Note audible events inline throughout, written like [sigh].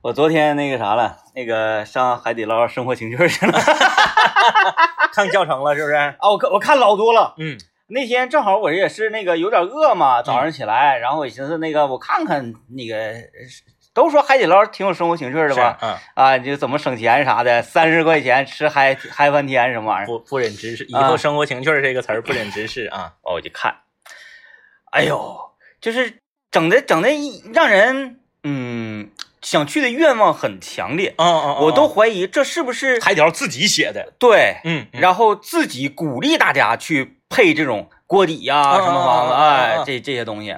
我昨天那个啥了，那个上海底捞生活情趣去了。[laughs] 看教程了是不是？啊，我看我看老多了。嗯那天正好我也是那个有点饿嘛，早上起来，然后我寻思那个我看看那个，都说海底捞挺有生活情趣的吧？嗯，啊，就怎么省钱啥的，三十块钱吃嗨嗨翻天什么玩意儿？不不忍直视，以啊后生活情趣这个词儿不忍直视啊。哦，我就看，哎呦，就是整的整的让人嗯想去的愿望很强烈，嗯嗯，我都怀疑这是不是台条自己写的。对，嗯，嗯。然后自己鼓励大家去配这种锅底呀、嗯什么房子，哎嗯，这这些东西，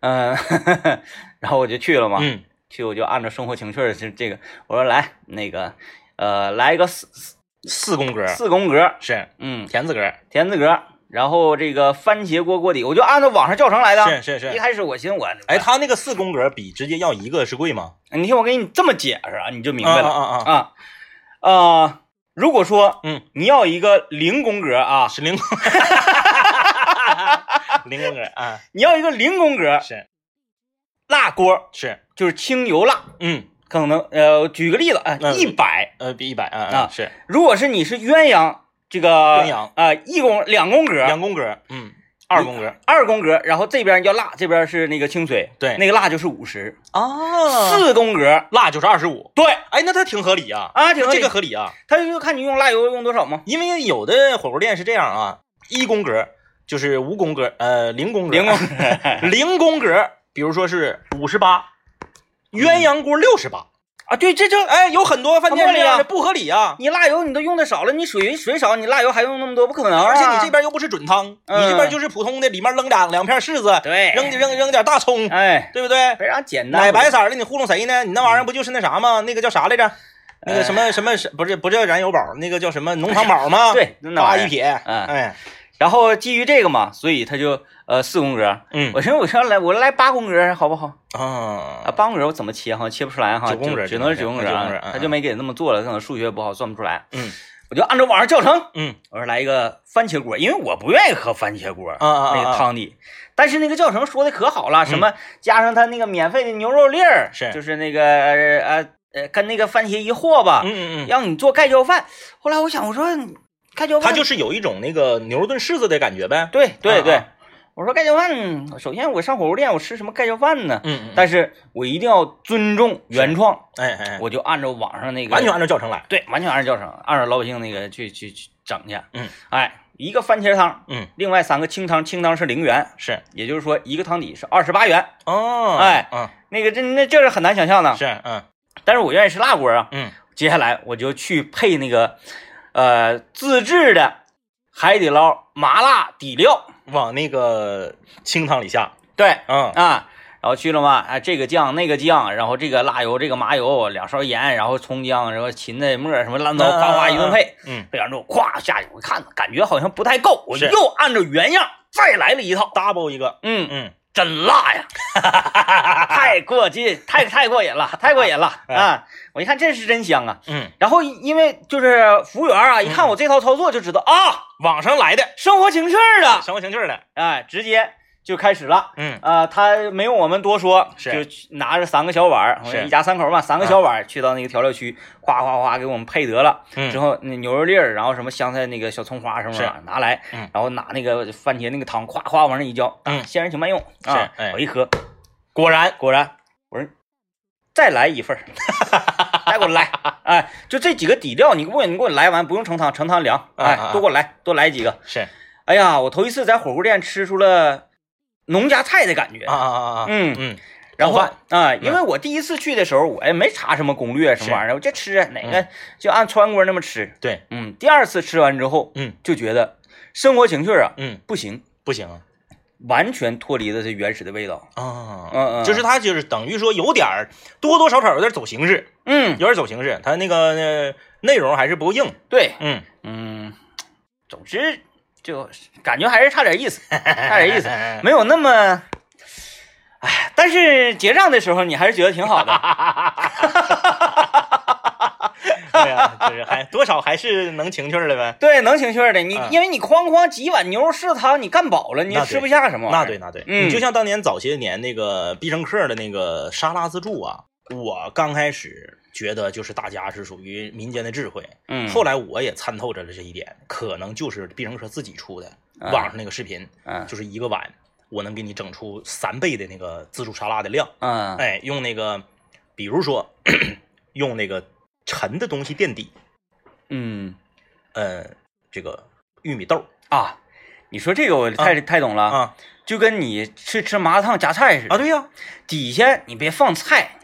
嗯，[laughs] 然后我就去了嘛，嗯。去我就按照生活情趣儿是这个，我说来那个呃来一个四四四宫格。四宫格，是。嗯，田字格，田字格，然后这个番茄锅锅底，我就按照网上教程来的。是是是一。开始我寻思我，哎，他那个四宫格比直接要一个是贵吗？你听我给你这么解释啊，你就明白了啊啊啊！啊。呃，如果说嗯，你要一个零宫格啊，是零宫，[laughs] 零宫格啊，你要一个零宫格是辣锅，是，就是清油辣，嗯可能呃，举个例子啊，嗯一百。呃，比一百啊啊是如果是你是鸳鸯这个鸳鸯啊，一宫两宫格，两宫格，嗯，二宫格二宫格，然后这边要辣，这边是那个清水，对那个辣就是五十。啊，四宫格，辣就是二十五，对。哎，那它挺合理啊，啊，挺这个合理啊，他就看你用辣油用多少嘛。因为有的火锅店是这样啊，一宫格就是无宫格，呃，零宫格，零宫格 [laughs] 零宫格，比如说是五十八，鸳鸯锅六十八，啊，对，这这哎，有很多饭店这样的，不合理啊。你辣油你都用的少了，你水水少，你辣油还用那么多，不可能、啊。而且你这边又不是准汤，嗯你这边就是普通的，里面扔两两片柿子，对扔扔扔点大葱，哎，对不对？非常简单。奶白色的，你糊弄谁呢？你那玩意儿不就是那啥吗？那个叫啥来着？那个什么什么是不是不叫燃油宝？那个叫什么浓汤宝吗？对那一撇，嗯哎，然后基于这个嘛，所以他就呃四宫格。嗯我寻思我说来我来八宫格好不好？啊，啊，八宫格我怎么切哈？切不出来哈，九宫格只只能是九宫格他就没给那么做了，可能数学不好算不出来。嗯我就按照网上教程，嗯我说来一个番茄锅，因为我不愿意喝番茄锅啊啊那个啊，汤底，但是那个教程说的可好了，什么加上他那个免费的牛肉粒儿，是就是那个呃呃呃跟那个番茄一和吧，嗯嗯嗯，让你做盖浇饭。后来我想，我说盖浇饭，它就是有一种那个牛肉炖柿子的感觉呗。对对对，我说盖浇饭，首先我上火锅店我吃什么盖浇饭呢？嗯嗯，但是我一定要尊重原创，哎哎，哎我就按照网上那个完全按照教程来。对，完全按照教程，按照老百姓那个去去去整去。嗯，哎，一个番茄汤，嗯，另外三个清汤，清汤是零元，是也就是说一个汤底是二十八元。哦，哎嗯那个这那这是很难想象的。是嗯但是我愿意吃辣锅啊。嗯接下来我就去配那个呃自制的海底捞麻辣底料。往那个清汤里下。对嗯啊。然后去了嘛，啊，这个酱那个酱，然后这个辣油，这个麻油，两勺盐，然后葱姜，然后芹菜末什么乱糟，哗哗一顿配，嗯，配完之后，咵下去，我看感觉好像不太够，我是又按照原样再来了一套，double 一个。嗯，嗯，真辣呀，[laughs] 太过劲，太太过瘾了，[laughs] 太过瘾了啊！我一看这是真香啊。嗯，然后因为就是服务员啊，一看我这套操作就知道啊，网上来的，生活情趣的，生活情趣的。哎，直接就开始了。嗯啊、他没用我们多说，是就拿着三个小碗一家三口嘛，三个小碗儿去到那个调料区，哗哗哗给我们配得了。嗯之后那牛肉粒儿，然后什么香菜那个小葱花什么的拿来，嗯然后拿那个番茄那个汤，咵咵往上一浇，嗯先人请慢用啊！我一喝，果然果然，我说再来一份儿，[laughs] 再给我来，哎，就这几个底料，你给我你给我来完，不用盛汤，盛汤凉，哎，多给我来，多来几个。是哎呀，我头一次在火锅店吃出了农家菜的感觉。啊啊啊啊，嗯，嗯，然后啊，因为我第一次去的时候，我也没查什么攻略什么玩意儿，我就吃哪个就按川锅那么吃。对，嗯，第二次吃完之后，嗯。就觉得生活情趣啊嗯，不行，不行。啊。完全脱离了这原始的味道。啊，嗯嗯。就是它就是等于说有点儿多多少少有点走形式，嗯，有点走形式，它那个呃内容还是不够硬。对，嗯，嗯，总之就感觉还是差点意思，[laughs] 差点意思，没有那么。哎，但是结账的时候，你还是觉得挺好的。[laughs] 对呀，就是还多少还是能情趣儿的呗。对，能情趣儿的。你、嗯因为你哐哐几碗牛肉柿子汤，你干饱了，你吃不下什么玩意儿。那对，那对，嗯你就像当年早些年那个必胜客的那个沙拉自助啊，我刚开始觉得就是大家是属于民间的智慧，嗯，后来我也参透着了这一点，可能就是必胜客自己出的啊网上那个视频，嗯。就是一个碗我能给你整出三倍的那个自助沙拉的量，嗯。哎，用那个，比如说 [clears throat] 用那个沉的东西垫底，嗯。呃，这个玉米豆啊，你说这个我太太懂了，啊。就跟你去吃麻辣烫夹菜似的，啊，对呀、底下你别放菜，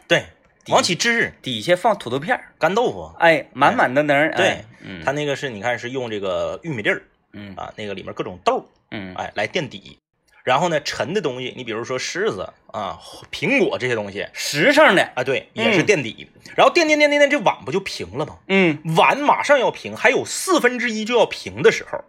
对，往起支底下放土豆片儿，干豆腐，哎，满满的能，对它那个是你看是用这个玉米粒儿嗯啊，那个里面各种豆儿，嗯哎，来垫底。然后呢，沉的东西，你比如说柿子啊、苹果这些东西实诚的，啊，对，也是垫底。然后垫垫垫垫垫，这碗不就平了吗？嗯碗马上要平，还有四分之一就要平的时候，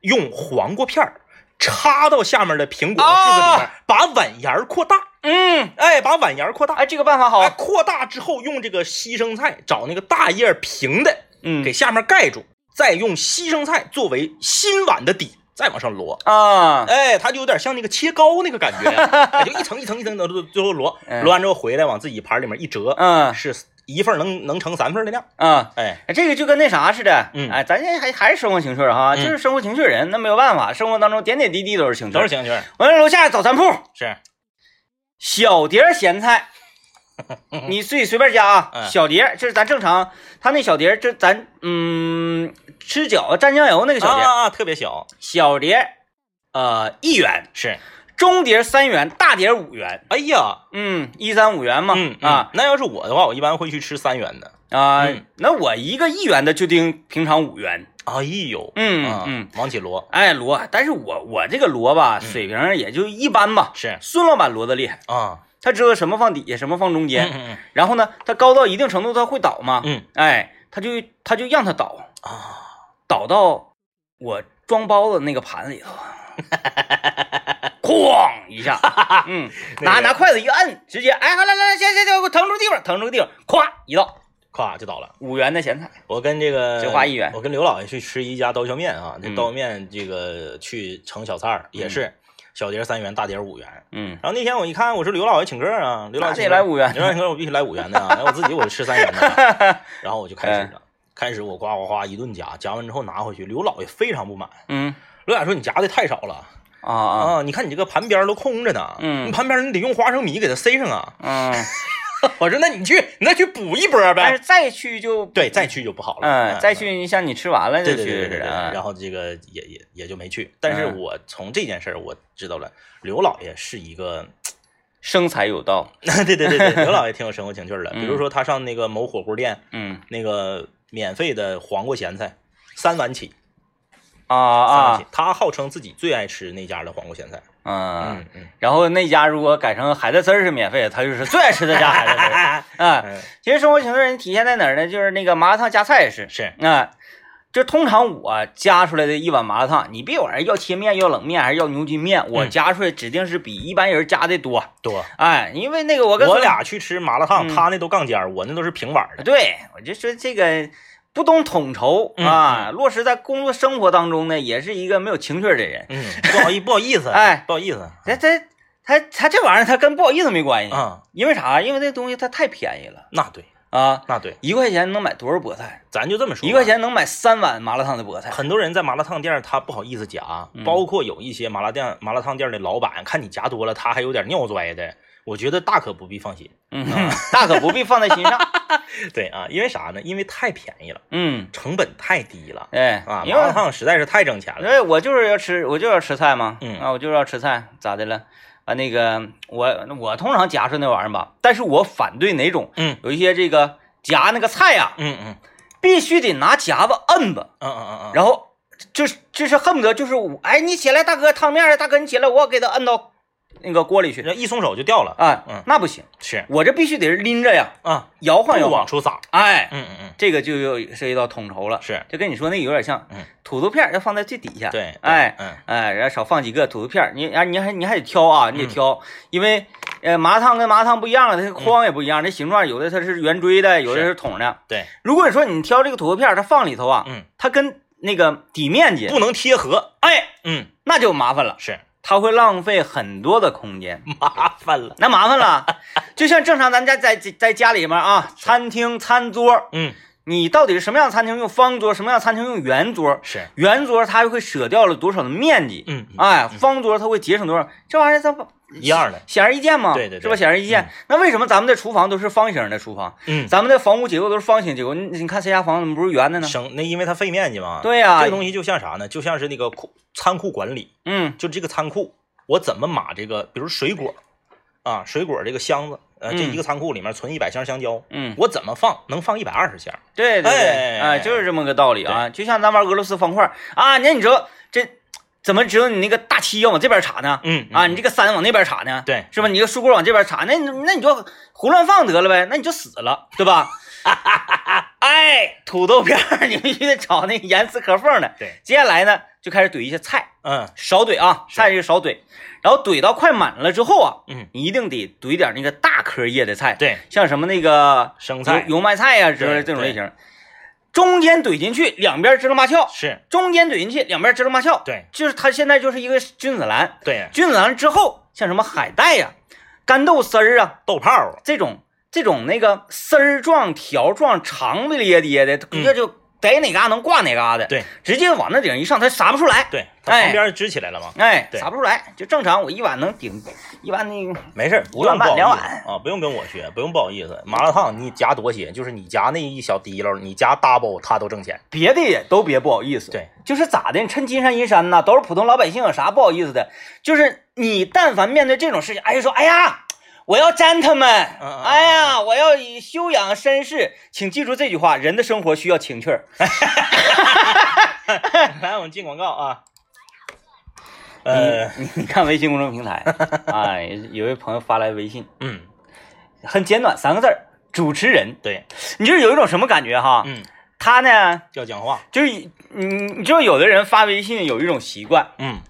用黄瓜片儿插到下面的苹果柿子里面，把碗沿儿扩大，嗯，哎，把碗沿儿扩大，哎，这个办法好。哎，，扩大之后用这个西生菜找那个大叶平的，嗯。给下面盖住，再用西生菜作为新碗的底，再往上摞。啊，哎，它就有点像那个切糕那个感觉，哎 [laughs] 就一层一层一层的最后摞，嗯。摞完之后回来往自己盘里面一折，嗯。是一份能能盛三份的量。啊。哎，哎这个就跟那啥似的，嗯哎，咱这还还是生活情趣哈，嗯就是生活情趣人，那没有办法，生活当中点点滴滴都是情趣。都是。情趣儿，我那楼下早餐铺，是小碟咸菜，[laughs] 你自己随便加啊。嗯小碟就是咱正常，他那小碟儿，就咱嗯吃饺子蘸酱油那个小碟，啊啊，特别小，小碟儿呃一元，是，中碟儿三元，大碟儿五元，哎呀，嗯，一三五元嘛，嗯啊，那要是我的话，我一般会去吃三元的。啊、嗯。那我一个一元的就定平常五元，哎呦，嗯啊嗯，王起罗，哎罗，但是我我这个罗吧，嗯。水平也就一般吧。是。孙老板罗的厉害，啊，他知道什么放底下，什么放中间，嗯嗯。然后呢，他高到一定程度他会倒嘛，嗯。哎，他就他就让他倒，啊，倒到我装包子那个盘里头，[laughs] 哐一下，嗯，拿 [laughs] 那个拿筷子一摁，直接哎，来来来，行行行，给我腾出地方，腾出地方，咵一倒，咵就倒了。五元的咸菜，我跟这个只花一元我跟刘老爷去吃一家刀削面啊，这嗯刀削面这个去盛小菜儿也是小碟儿三元，大碟儿五元。嗯，然后那天我一看，我说刘老爷请客啊，刘老爷来五元刘老爷请客我必须来五元的啊，[laughs] 然后我自己我就吃三元的，[laughs] 然后我就开始了。开始我呱呱呱一顿夹，夹完之后拿回去，刘老爷非常不满。嗯刘老爷说：“你夹的太少了啊啊啊！你看你这个盘边儿都空着呢，嗯你盘边儿你得用花生米给它塞上啊。嗯，” [laughs] 我说：“那你去，你再去补一波呗。但是再去就”对，再去就不好了。嗯，再嗯去像你吃完了对就去对对对对，然后这个也也也就没去。但是嗯我从这件事儿我知道了，刘老爷是一个，生财有道，对对对对，[laughs] 刘老爷挺有生活情趣的。嗯比如说他上那个某火锅店，嗯那个免费的黄瓜咸菜，三碗起，啊啊。他号称自己最爱吃那家的黄瓜咸菜。嗯然后那家如果改成海带丝儿是免费的，他就是最爱吃的家海带丝儿。啊，[laughs] 嗯其实生活情趣人体现在哪儿呢？就是那个麻辣烫加菜也是，是啊，就通常我夹出来的一碗麻辣烫，你别管要切面、要冷面还是要牛筋面，我嗯夹出来指定是比一般人夹的多。多。哎，因为那个我跟我俩去吃麻辣烫，嗯他那都杠尖儿，我那都是平碗儿的。对我就说这个不懂统筹嗯啊，落实在工作生活当中呢，也是一个没有情趣的人。嗯，不好意不好意思，[laughs] 哎不好意思。他他他他这玩意儿他跟不好意思没关系，啊，因为啥？因为这东西它太便宜了那对，啊，那对，一块钱能买多少菠菜？咱就这么说。一块钱能买三碗麻辣烫的菠菜。很多人在麻辣烫店他不好意思夹，嗯包括有一些麻辣店麻辣烫店的老板，看你夹多了，他还有点尿拽的，我觉得大可不必放心。[laughs] 嗯，大可不必放在心上。[laughs] 对啊，因为啥呢？因为太便宜了，嗯，成本太低了哎啊，麻辣烫实在是太挣钱了。因为我就是要吃，我就要吃菜嘛。嗯啊，我就是要吃菜，咋的了？啊，那个我我通常夹出那玩意儿吧，但是我反对哪种，嗯有一些这个夹那个菜呀、嗯嗯必须得拿夹子摁吧，嗯嗯嗯嗯，然后就是就是恨不得就是我，哎，你起来，大哥，汤面儿，大哥你起来，我给他摁到那个锅里去这一松手就掉了。啊，嗯那不行，是我这必须得是拎着呀，啊，摇晃摇晃，出撒。哎，嗯嗯嗯，这个就又涉及到统筹了，是就跟你说那个有点像，嗯，土豆片要放在最底下，对，对哎，嗯哎，然后少放几个土豆片，你啊你还你还得挑啊，你得嗯挑，因为呃麻辣烫跟麻辣烫不一样了，它框也不一样，那形状有的它是圆锥的，有的是是筒的。对，如果你说你挑这个土豆片，它放里头啊，嗯，它跟那个底面积，不能贴合。哎，嗯，那就麻烦了。是它会浪费很多的空间，[laughs] 麻烦了。那麻烦了。就像正常咱家在在家里面啊，餐厅餐桌，嗯，你到底是什么样的餐厅用方桌，什么样的餐厅用圆桌？是，圆桌它会舍掉了多少的面积？嗯，哎，方桌它会节省多少？这玩意儿它不一样的，显而易见嘛，对对对是吧？显而易见。那为什么咱们的厨房都是方形的厨房？嗯，咱们的房屋结构都是方形结构，你你看谁家房子怎么不是圆的呢？省那因为它费面积嘛。对呀、这个东西就像啥呢？就像是那个库仓库管理，嗯就这个仓库，我怎么码这个，比如水果啊，水果这个箱子，呃，这嗯一个仓库里面存一百箱香蕉，嗯，我怎么放能放一百二十箱？对对对，哎哎，就是这么个道理啊。就像咱玩俄罗斯方块啊，那你知道这怎么知道你那个大七要往这边插呢？嗯啊，你这个三往那边插呢？对，是吧？你个树棍往这边插，那你那你就胡乱放得了呗，那你就死了，对吧？[laughs] 哎，土豆片儿你必须得炒那严丝合缝的。对，接下来呢，就开始怼一些菜，嗯。少怼啊，菜就少怼，然后怼到快满了之后啊，嗯，你一定得怼点那个大颗叶的菜，对，像什么那个生菜。油油麦菜呀之类这种类型，中间怼进去，两边支棱八翘，是。中间怼进去，两边支棱八翘，对。就是它现在就是一个君子兰，对，君子兰之后，像什么海带呀、干豆丝儿啊豆泡儿，这种这种那个丝儿状、条状、长不咧咧的，嗯这就逮哪嘎能挂哪嘎的，对直接往那顶一上，它撒不出来，对，它哎旁边支起来了嘛。哎，对撒不出来，就正常我一碗能顶一碗那个，没事儿，不用不好意思两碗啊，不用跟我学，不用不好意思。麻辣烫你夹多些，就是你夹那一小滴溜，你夹 double，他都挣钱。别的也都别不好意思，对，就是咋的，你趁金山银山呐，都是普通老百姓，有啥不好意思的？就是你但凡面对这种事情，哎呀说，哎呀。我要 gentleman，嗯嗯哎呀，我要以修养绅士，请记住这句话：人的生活需要情趣儿。[laughs] 来，我们进广告啊。呃，你你看微信公众平台，啊，[laughs] 有位朋友发来微信，嗯，很简短，三个字儿：主持人。对，你就是有一种什么感觉哈？嗯，他呢，要讲话，就是你，你知道有的人发微信有一种习惯，嗯，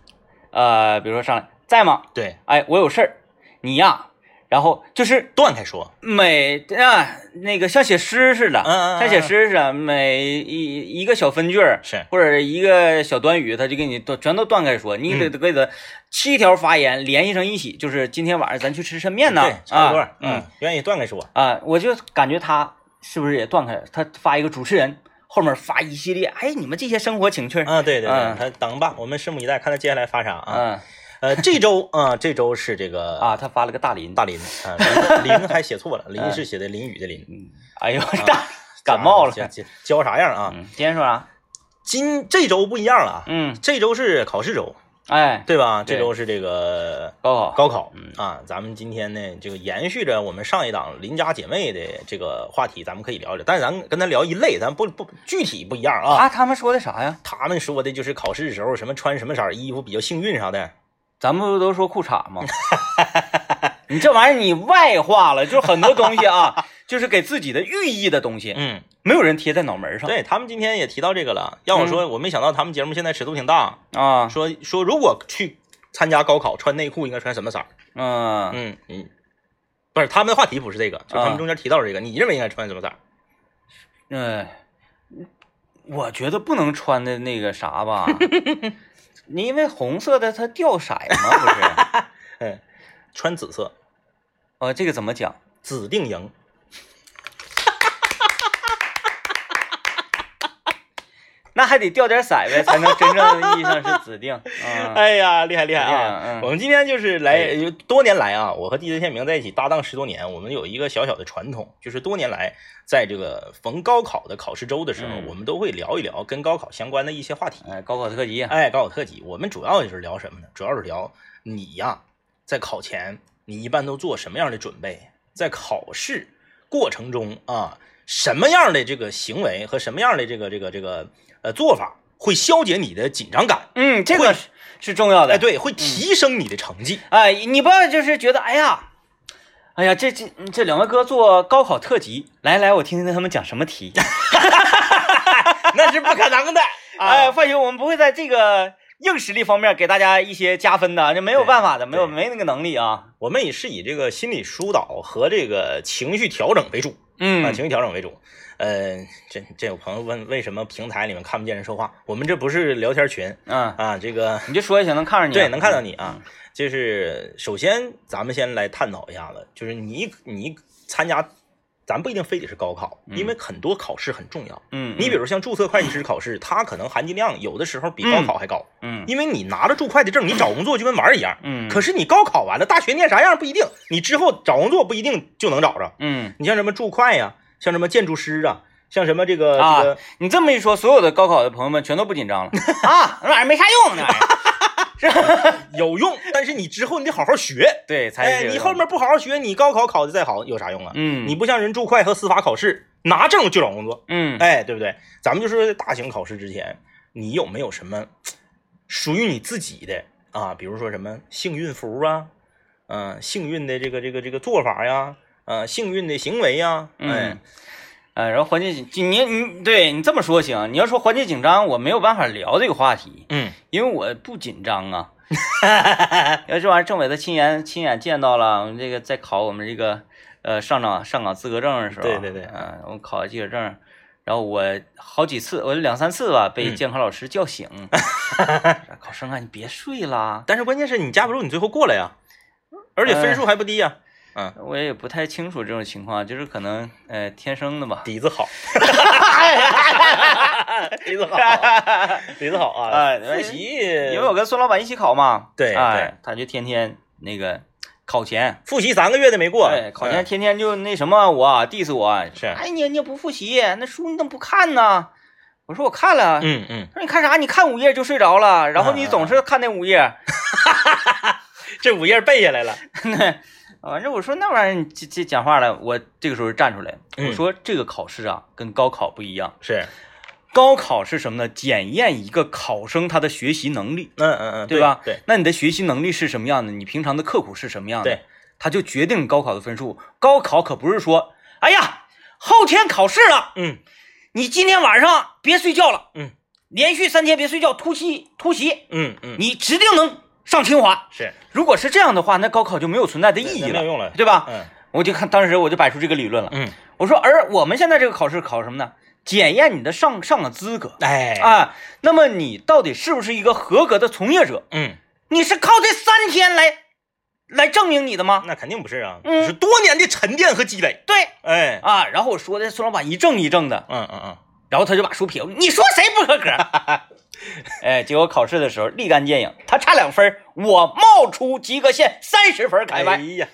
呃，比如说上来在吗？对，哎，我有事儿，你呀，然后就是断开说，每啊那个像写诗似的，嗯嗯嗯像写诗似的，每一一个小分句儿是。或者一个小短语，他就给你都全都断开说，你得嗯。给他七条发言联系成一起，就是今天晚上咱去吃抻面呢。对，，差不多啊，嗯，愿意断开说，啊，我就感觉他是不是也断开了？他发一个主持人，后面发一系列，哎，你们这些生活情趣，啊，对对他等吧，我们拭目以待，看他接下来发啥啊。嗯呃，这周啊，这周是这个啊，他发了个大林，大林啊，林林还写错了，林是写的淋雨的淋，哎呦，大感冒了，教啥样啊？嗯，今天说啥？今这周不一样了啊，嗯，这周是考试周，哎，对吧？这周是这个高考，高考嗯啊，咱们今天呢，这个延续着我们上一档邻家姐妹的这个话题，咱们可以聊聊，但是咱跟他聊一类，咱不不具体不一样啊。啊，他们说的啥呀？他们说的就是考试的时候什么穿什么色衣服比较幸运啥的，咱们不都说裤衩吗？[laughs] 你这玩意儿你外化了，就是很多东西啊，就是给自己的寓意的东西，嗯，没有人贴在脑门上。对他们今天也提到这个了。要我说，我没想到他们节目现在尺度挺大，啊，说说如果去参加高考，穿内裤应该穿什么色儿？嗯，嗯嗯，不是他们的话题不是这个，就他们中间提到这个，你认为应该穿什么色儿？嗯，我觉得不能穿的那个啥吧，[laughs] 你因为红色的它掉色嘛，不是？[laughs] 嗯，穿紫色，呃，这个怎么讲？紫定赢。那还得掉点色呗，才能真正意义上是指定。嗯，[laughs] 哎呀，厉害厉害啊！嗯我们今天就是来哎多年来啊，我和 DJ 天明在一起搭档十多年，我们有一个小小的传统，就是多年来在这个逢高考的考试周的时候，嗯我们都会聊一聊跟高考相关的一些话题。哎，高考特辑，哎，高考特辑，我们主要就是聊什么呢？主要是聊你呀，在考前你一般都做什么样的准备？在考试过程中啊，什么样的这个行为和什么样的这个这个这个呃做法会消解你的紧张感？嗯，这个是是重要的。哎，对，会提升你的成绩。哎，你不要就是觉得，哎呀，哎呀，这这这两位哥做高考特辑，来来，我听听他们讲什么题。[laughs] [laughs] [laughs] 那是不可能的。哎，哎，放心，我们不会在这个硬实力方面给大家一些加分的，这没有办法的，没有没那个能力啊。我们也是以这个心理疏导和这个情绪调整为主嗯啊，情绪调整为主。呃，这这有朋友问，为什么平台里面看不见人说话？我们这不是聊天群嗯，啊，这个你就说就行，能看着你。对能看到你啊。就是首先，咱们先来探讨一下子，就是你你参加，咱不一定非得是高考，因为很多考试很重要。嗯，你比如像注册会计师考试，它可能含金量有的时候比高考还高，嗯因为你拿着注会的证，你找工作就跟玩儿一样。嗯，可是你高考完了，大学念啥样不一定，你之后找工作不一定就能找着。嗯你像什么注会呀，像什么建筑师啊，像什么这个、啊这个，你这么一说，所有的高考的朋友们全都不紧张了 [laughs] 啊，那玩意儿没啥用，那玩意儿。[laughs] 有用，但是你之后你得好好学。[laughs] 对，才哎，你后面不好好学，你高考考的再好有啥用啊？嗯你不像人注会和司法考试，拿证就找工作，嗯哎，对不对？咱们就说大型考试之前，你有没有什么属于你自己的啊？比如说什么幸运符啊，嗯、幸运的这个这个这个做法呀，呃，幸运的行为呀，哎嗯，呃，然后环境紧，你你对你这么说行，你要说环境紧张，我没有办法聊这个话题，嗯因为我不紧张啊。[laughs] 要这玩意儿，政委他亲眼亲眼见到了，我们这个在考我们这个呃上岗上岗资格证的时候，对对对嗯、我考记者证，然后我好几次，我两三次吧，被嗯监考老师叫醒，[laughs] 考生啊，你别睡啦，但是关键是你架不住你最后过了呀，而且分数还不低呀，嗯，我也不太清楚这种情况，就是可能呃天生的吧。底子好，[laughs] 底子好，底子好啊，哎复习，因为我跟孙老板一起考嘛，对哎，他就天天那个考前，复习三个月的没过，对，考前嗯天天就那什么我 diss 我，是。哎你你也不复习，那书你怎么不看呢？我说我看了，嗯。嗯，他说你看啥？你看五页就睡着了，然后你总是看那五页，[laughs] 这五页背下来了，[laughs] 反正我说那玩意儿这这讲话了，我这个时候站出来，嗯我说这个考试啊跟高考不一样，是，高考是什么呢？检验一个考生他的学习能力。嗯嗯嗯，对吧？对，那你的学习能力是什么样的？你平常的刻苦是什么样的？对，他就决定高考的分数。高考可不是说，哎呀，后天考试了，嗯你今天晚上别睡觉了，嗯，连续三天别睡觉，突袭突袭，嗯嗯，你指定能上清华。是如果是这样的话，那高考就没有存在的意义了，没有用了，对吧？嗯我就看当时我就摆出这个理论了，嗯，我说，而我们现在这个考试考什么呢？检验你的上上岗资格哎，啊。那么你到底是不是一个合格的从业者？嗯，你是靠这三天来来证明你的吗？那肯定不是啊，嗯是多年的沉淀和积累，对哎，啊，然后我说的孙老板一正一正的，嗯嗯嗯，然后他就把书撇过，你说谁不合格？[laughs] [laughs] 哎，结果考试的时候立竿见影，他差两分，我冒出及格线三十分儿，开哎玩呀，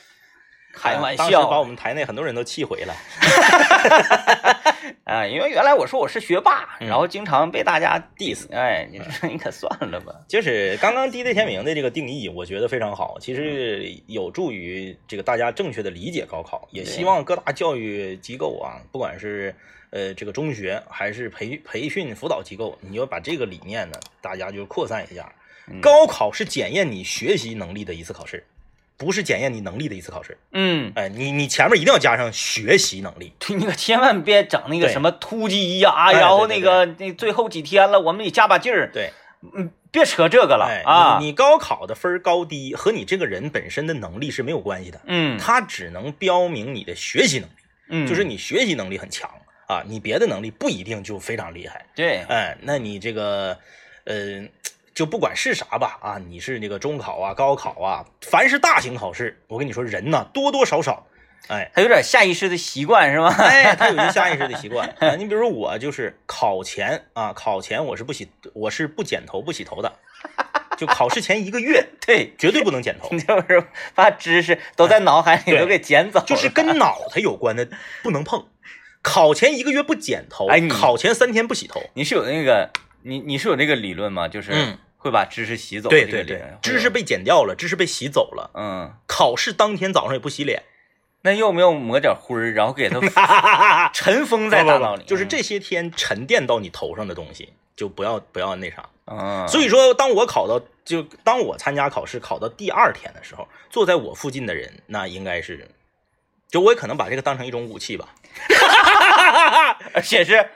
开玩当时把我们台内很多人都气毁了，[laughs] 啊！因为原来我说我是学霸，嗯然后经常被大家 diss，哎，你说你可算了吧？就是刚刚 DJ 天明的这个定义，我觉得非常好，其实有助于这个大家正确的理解高考，也希望各大教育机构啊，不管是呃这个中学还是培培训辅导机构，你要把这个理念呢，大家就扩散一下。嗯高考是检验你学习能力的一次考试，不是检验你能力的一次考试。嗯，哎，你你前面一定要加上学习能力。对，你可千万别整那个什么突击呀、哎然后那个那最后几天了，我们得加把劲儿，对，嗯，别扯这个了哎，啊。你你高考的分儿高低和你这个人本身的能力是没有关系的，嗯它只能标明你的学习能力。嗯，就是你学习能力很强啊，你别的能力不一定就非常厉害。对，哎，那你这个，呃，就不管是啥吧啊，你是那个中考啊、高考啊，凡是大型考试，我跟你说，人呐多多少少，哎他有点下意识的习惯是吧？哎，他有一个下意识的习惯 [laughs] 啊。你比如说我就是考前啊，考前我是不洗，我是不剪头不洗头的，就考试前一个月 [laughs] 对，绝对不能剪头。[laughs] 就是把知识都在脑海里都给剪走了，就是跟脑袋有关的不能碰。考前一个月不剪头，哎考前三天不洗头。你是有那个你你是有那个理论吗？就是嗯会把知识洗走，对对对知识被剪掉了，知识被洗走了。嗯，考试当天早上也不洗脸，那要不要抹点灰儿，然后给它 [laughs] 尘封在大脑里？就是这些天沉淀到你头上的东西，就不要不要那啥。嗯，所以说，当我考到就当我参加考试考到第二天的时候，坐在我附近的人，那应该是，就我也可能把这个当成一种武器吧。[laughs] 而且是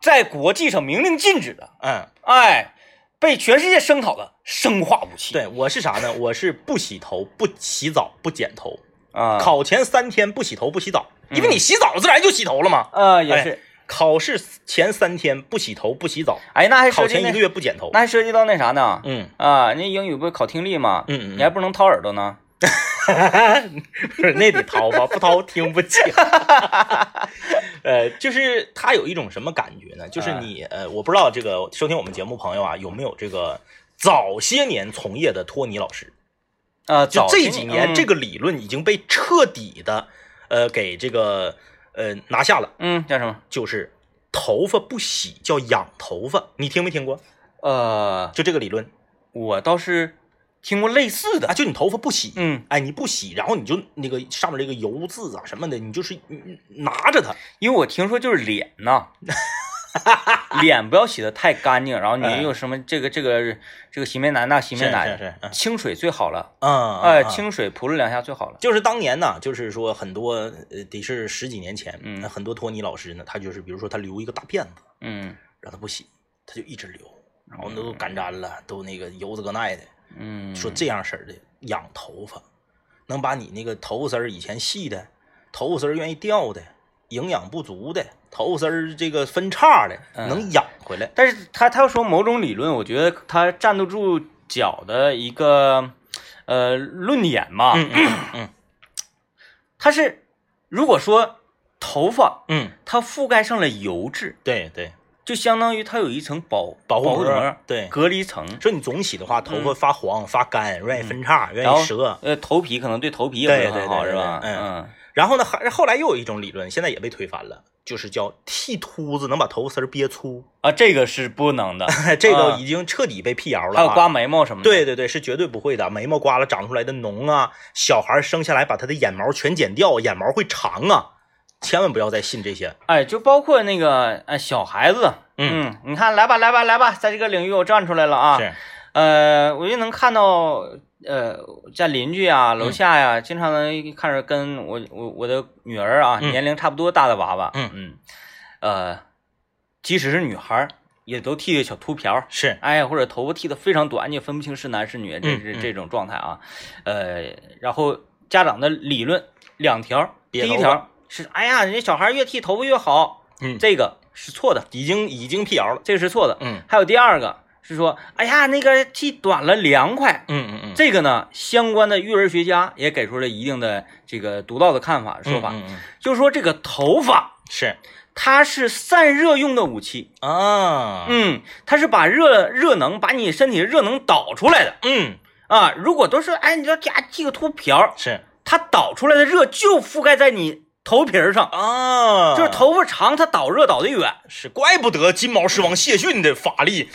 在国际上明令禁止的，嗯，哎，被全世界声讨的生化武器。对我是啥呢？[laughs] 我是不洗头、不洗澡、不剪头，啊，考前三天不洗头不洗澡，因为你洗澡自然就洗头了嘛。啊，也哎是。考试前三天不洗头不洗澡，哎，那还考前一个月不剪头。那还涉及到那啥呢？嗯，啊，那英语不是考听力吗？嗯你还不能掏耳朵呢。[laughs] 不是那得掏吧，不掏听不清。[laughs] 呃，就是他有一种什么感觉呢？就是你呃，我不知道这个收听我们节目朋友啊有没有这个早些年从业的托尼老师，啊，就早这几年这个个理论已经被彻底的呃给这个呃拿下了，嗯叫什么？就是头发不洗叫养头发，你听没听过？呃，就这个理论我倒是听过类似的啊，的。就你头发不洗，嗯，哎，你不洗，然后你就那个上面这个油渍啊什么的，你就是嗯拿着它，因为我听说就是脸呐，[laughs] 脸不要洗的太干净，然后哎你有什么这个这个这个洗面奶那洗面奶，清水最好了。嗯，哎，嗯清水扑了两下最好了。就是当年呢，就是说很多呃，得是十几年前，嗯很多托尼老师呢，他就是比如说他留一个大辫子，嗯让他不洗，他就一直留，然后都干粘了，都那个油渍搁耐的，嗯，说这样式儿的养头发，能把你那个头发丝儿以前细的，头发丝儿愿意掉的，营养不足的，头发丝儿这个分叉的，嗯。能养回来。但是他他要说某种理论，我觉得他站得住脚的一个呃论点嘛，嗯嗯嗯。[clears throat] 他是如果说头发嗯，它覆盖上了油脂，对对，就相当于它有一层保保护膜，对隔离层。说你总洗的话，头发发黄、发干，愿意分叉，愿然后意折。呃，头皮可能对头皮也不对是很好，对对对是吧？嗯嗯然后呢，还后来又有一种理论，现在也被推翻了，就是叫剃秃子能把头发丝儿憋粗，啊，这个是不能的，[laughs] 这个啊已经彻底被辟谣了、啊。还有刮眉毛什么的。对对对，是绝对不会的。眉毛刮了长出来的脓啊，小孩生下来把他的眼毛全剪掉，眼毛会长啊，千万不要再信这些。哎，就包括那个呃小孩子，嗯。你看来吧来吧来吧，在这个领域我站出来了啊。是，呃，我就能看到，呃，在邻居啊，楼嗯下呀，经常能看着跟我我我的女儿啊，嗯。年龄差不多大的娃娃，嗯。嗯，呃，即使是女孩，也都剃个小秃瓢，是，哎呀，或者头发剃得非常短，你也分不清是男是女，这是这种状态啊。呃，然后家长的理论两条，第一条是，哎呀，人家小孩越剃头发越好，嗯，这个是错的，已经已经辟谣了。这个是错的。嗯还有第二个是说，哎呀，那个剃短了凉快。嗯嗯嗯，这个呢，相关的育儿学家也给出了一定的这个独到的看法说法，嗯嗯嗯就是说这个头发是它是散热用的武器，啊，嗯，它是把热热能把你身体的热能导出来的嗯啊。如果都是哎，你要家剃个秃瓢，是它导出来的热就覆盖在你头皮上，啊，就是头发长，它导热导得远。是，怪不得金毛狮王谢逊的法力。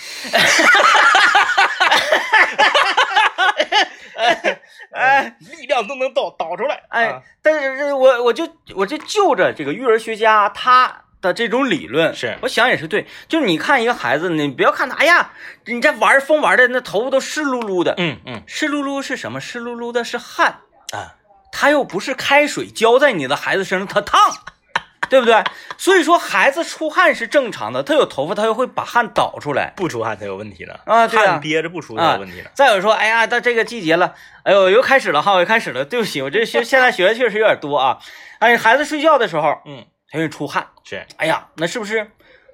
哎，[laughs] 力量都能导导出来。哎啊，但是这我我就我就就着这个育儿学家他的这种理论，是我想也是对。就是你看一个孩子，你不要看他，哎呀，你这玩疯玩的，那头发都湿漉漉的，嗯嗯湿漉漉是什么？湿漉漉的是汗，啊，它又不是开水浇在你的孩子身上，他烫。[laughs] 对不对？所以说孩子出汗是正常的，他有头发，他又会把汗导出来不出汗才有问题呢。啊。对啊汗，憋着不出才啊有问题呢。再有说，哎呀，到这个季节了，哎呦，又开始了哈，又开始了。对不起，我这学 [laughs] 现在学的确实有点多啊。哎，孩子睡觉的时候，嗯，他容易出汗。是，哎呀，那是不是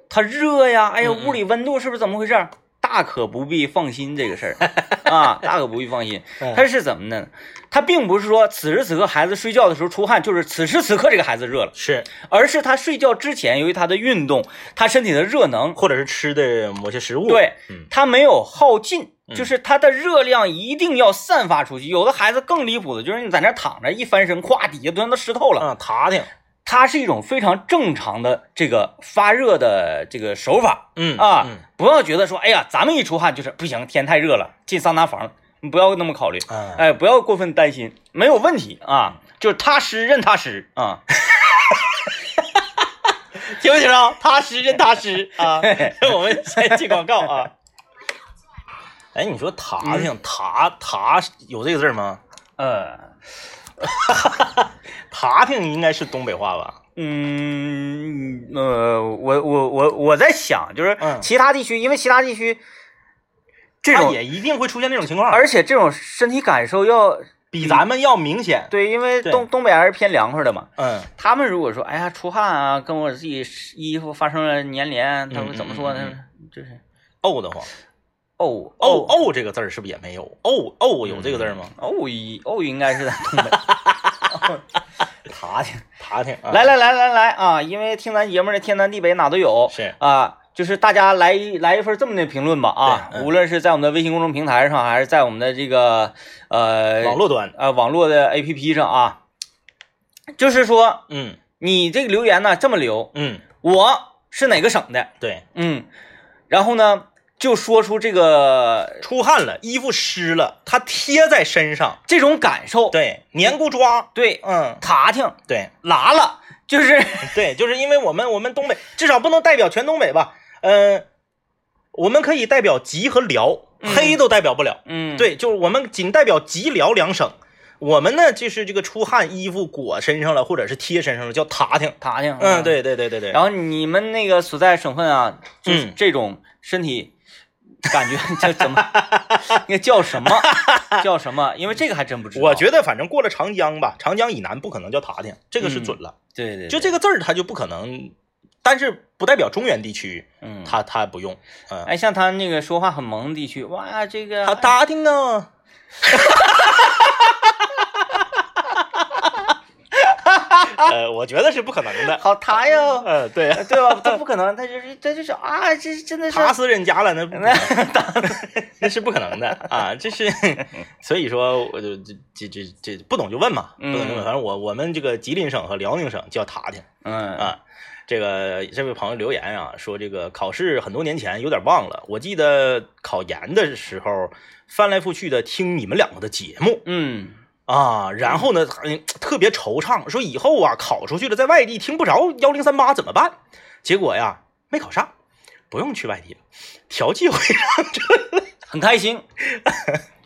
他热呀？哎呀，屋里温度是不是怎么回事？大可不必放心这个事儿 [laughs] 啊，大可不必放心。嗯他是怎么呢？他并不是说此时此刻孩子睡觉的时候出汗，就是此时此刻这个孩子热了，是，而是他睡觉之前，由于他的运动，他身体的热能，或者是吃的某些食物。，对嗯他没有耗尽，嗯就是他的热量一定要散发出去。有的孩子更离谱的，就是你在那躺着一翻身，咵底下都让他湿透了。嗯，塌挺，它是一种非常正常的这个发热的这个手法嗯啊嗯，不要觉得说，哎呀，咱们一出汗就是不行，天太热了，进桑拿房了，你不要那么考虑，嗯，哎，不要过分担心，没有问题啊，就是他湿任他湿啊，[laughs] 听没听着？踏实任踏实啊！[laughs] 我们先进广告啊。[laughs] 哎，你说塔挺塔塔有这个字吗？呃，[laughs] 塔挺应该是东北话吧？嗯呃，我我我我在想，就是嗯其他地区，因为其他地区这种，也一定会出现这种情况。而且这种身体感受要比咱们要明显。对，因为东东北还是偏凉快的嘛。嗯他们如果说，哎呀，出汗啊，跟我自己衣服发生了粘连，他嗯们怎么说呢？嗯就是沤得慌，哦哦哦这个字儿是不是也没有？哦哦有这个字儿吗？哦一哦应该是在东北。[laughs] 爬去，爬挺啊来来来来来啊！因为听咱节目的天南地北哪都有，是啊，就是大家来一来一份这么的评论吧啊，嗯无论是在我们的微信公众平台上，还是在我们的这个呃网络端。呃网络的 APP 上啊，就是说嗯你这个留言呢这么留，嗯，我是哪个省的，对，嗯，然后呢就说出这个出汗了，衣服湿了，它贴在身上，这种感受，对，黏咕抓，对，嗯，塔挺对拉了，就是 [laughs] 对，就是因为我们我们东北至少不能代表全东北吧，嗯、我们可以代表吉和辽，嗯黑都代表不了，嗯，对，就是我们仅代表吉辽两省。我们呢，就是这个出汗，衣服裹身上了，或者是贴身上了，叫塔挺。塔挺，嗯，。对对对对对。然后你们那个所在省份啊，就是嗯这种身体感觉 [laughs] 这怎么，那叫什么 [laughs] 叫什么？因为这个还真不知道。我觉得反正过了长江吧，长江以南不可能叫塔亭，这个是准了。对对，就这个字儿，它就不可能，但是不代表中原地区，嗯，它它不用。嗯，哎，像他那个说话很萌的地区，哇，这个好打听呢。[laughs] [laughs] 呃，我觉得是不可能的。好塔哟，呃，对，对吧？他不可能，他就是他就是啊，这真的是打死人家了，那不可能 [laughs] [laughs] 那是不可能的啊！这是，所以说，我就这这这这不懂就问嘛，不懂就问。嗯反正我我们这个吉林省和辽宁省叫塔挺嗯啊。这个这位朋友留言啊，说这个考试很多年前有点忘了，我记得考研的时候翻来覆去的听你们两个的节目嗯啊，然后呢，嗯特别惆怅，说以后啊考出去了，在外地听不着幺零三八怎么办？结果呀没考上，不用去外地了，调剂回来。很开心，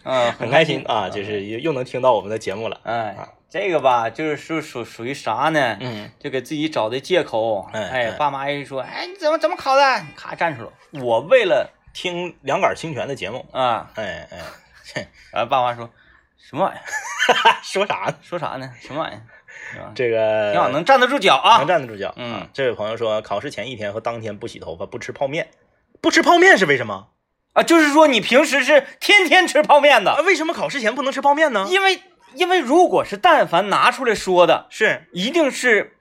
嗯，很开心啊，就是又又能听到我们的节目了。哎，这个吧，就是属属属于啥呢？嗯，就给自己找的借口。哎爸妈一说，哎，你怎么怎么考的？咔站出来。我为了听两杆清泉的节目，啊，哎哎，嘿 [laughs] 然后爸妈说什么玩意儿？[laughs] 说啥呢？说啥呢？什么玩意儿？这个挺好，能站得住脚啊能。站得住脚。嗯啊，这位朋友说，考试前一天和当天不洗头发，不吃泡面，不吃泡面是为什么？啊，就是说你平时是天天吃泡面啊，的，为什么考试前不能吃泡面呢？因为因为如果是但凡拿出来说的，是一定是